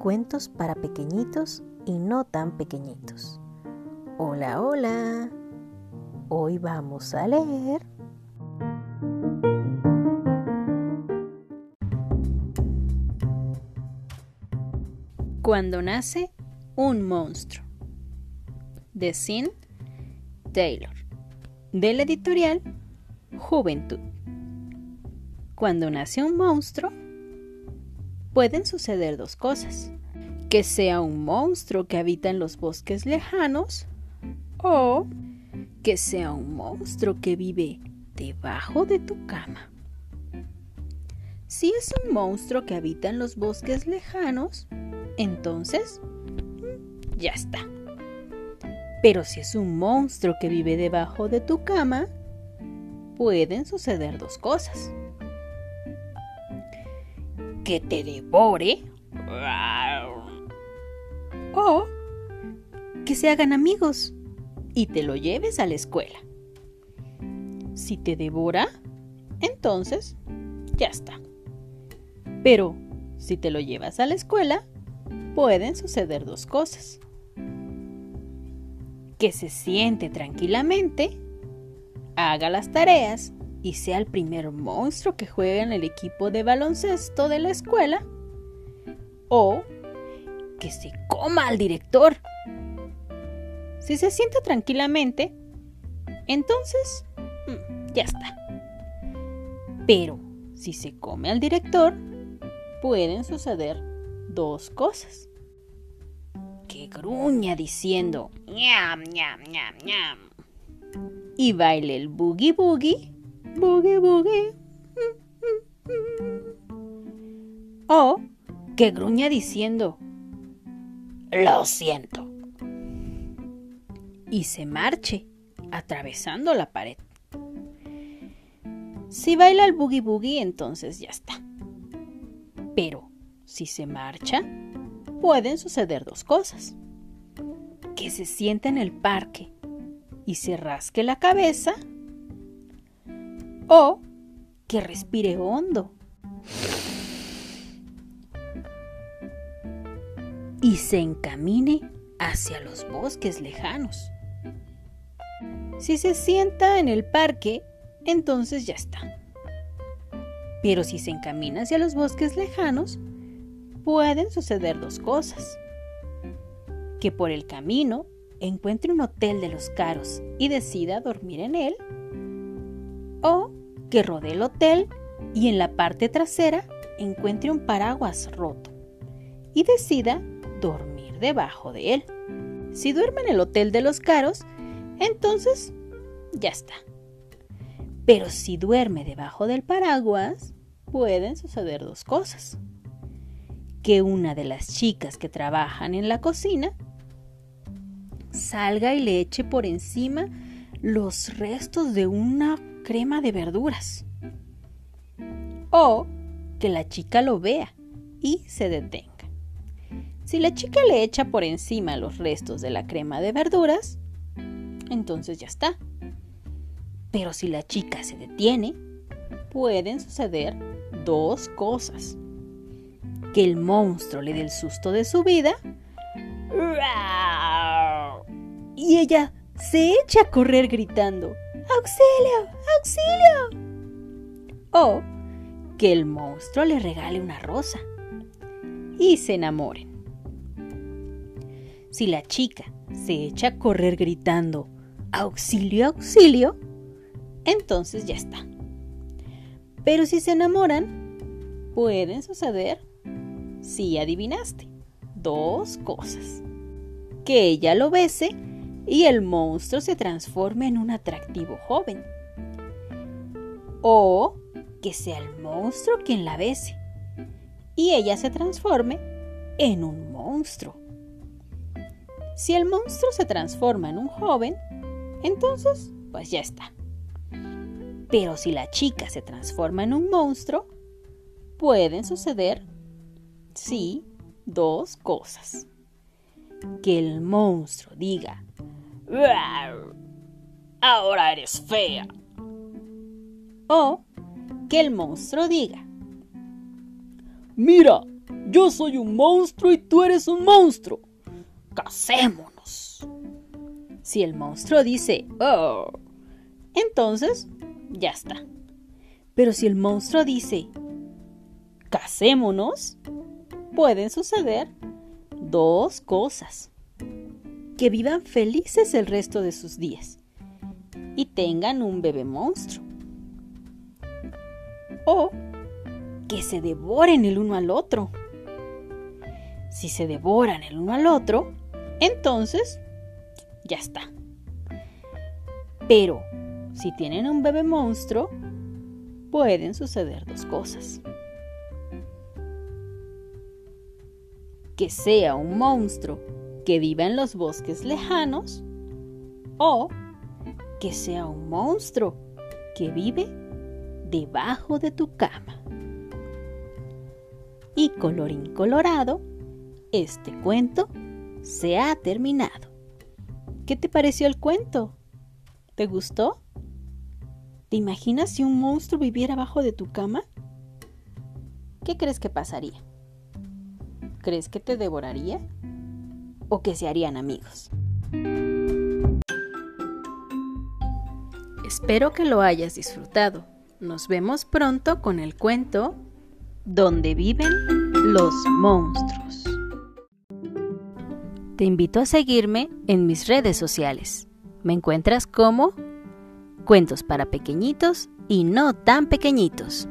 Cuentos para pequeñitos y no tan pequeñitos. Hola, hola. Hoy vamos a leer Cuando nace un monstruo. De Sin Taylor. Del editorial Juventud. Cuando nace un monstruo, pueden suceder dos cosas. Que sea un monstruo que habita en los bosques lejanos o que sea un monstruo que vive debajo de tu cama. Si es un monstruo que habita en los bosques lejanos, entonces mm, ya está. Pero si es un monstruo que vive debajo de tu cama, pueden suceder dos cosas. Que te devore o que se hagan amigos y te lo lleves a la escuela. Si te devora, entonces ya está. Pero si te lo llevas a la escuela, pueden suceder dos cosas. Que se siente tranquilamente, haga las tareas y sea el primer monstruo que juega en el equipo de baloncesto de la escuela. O que se coma al director. Si se siente tranquilamente, entonces mm, ya está. Pero si se come al director, pueden suceder dos cosas. Que gruña diciendo ñam, ñam, ñam, ñam. Y baile el boogie boogie, boogie boogie. O que gruña diciendo lo siento. Y se marche atravesando la pared. Si baila el boogie boogie, entonces ya está. Pero si se marcha, pueden suceder dos cosas. Que se siente en el parque y se rasque la cabeza o que respire hondo y se encamine hacia los bosques lejanos. Si se sienta en el parque, entonces ya está. Pero si se encamina hacia los bosques lejanos, pueden suceder dos cosas. Que por el camino encuentre un hotel de los caros y decida dormir en él. Que rodee el hotel y en la parte trasera encuentre un paraguas roto y decida dormir debajo de él. Si duerme en el hotel de los caros, entonces ya está. Pero si duerme debajo del paraguas, pueden suceder dos cosas que una de las chicas que trabajan en la cocina salga y le eche por encima los restos de una crema de verduras. O que la chica lo vea y se detenga. Si la chica le echa por encima los restos de la crema de verduras, entonces ya está. Pero si la chica se detiene, pueden suceder dos cosas que el monstruo le dé el susto de su vida. Y ella se echa a correr gritando, ¡Auxilio! ¡Auxilio! O que el monstruo le regale una rosa y se enamoren. Si la chica se echa a correr gritando, ¡Auxilio! ¡Auxilio! Entonces ya está. Pero si se enamoran, pueden suceder Sí, adivinaste. Dos cosas. Que ella lo bese y el monstruo se transforme en un atractivo joven. O que sea el monstruo quien la bese y ella se transforme en un monstruo. Si el monstruo se transforma en un joven, entonces pues ya está. Pero si la chica se transforma en un monstruo, pueden suceder Sí, dos cosas. Que el monstruo diga, ahora eres fea. O que el monstruo diga. Mira, yo soy un monstruo y tú eres un monstruo. Casémonos. Si el monstruo dice, oh, entonces ya está. Pero si el monstruo dice, casémonos, pueden suceder dos cosas. Que vivan felices el resto de sus días y tengan un bebé monstruo. O que se devoren el uno al otro. Si se devoran el uno al otro, entonces ya está. Pero si tienen un bebé monstruo, pueden suceder dos cosas. Que sea un monstruo que viva en los bosques lejanos o que sea un monstruo que vive debajo de tu cama. Y colorín colorado, este cuento se ha terminado. ¿Qué te pareció el cuento? ¿Te gustó? ¿Te imaginas si un monstruo viviera abajo de tu cama? ¿Qué crees que pasaría? ¿Crees que te devoraría? ¿O que se harían amigos? Espero que lo hayas disfrutado. Nos vemos pronto con el cuento Donde viven los monstruos. Te invito a seguirme en mis redes sociales. Me encuentras como Cuentos para pequeñitos y no tan pequeñitos.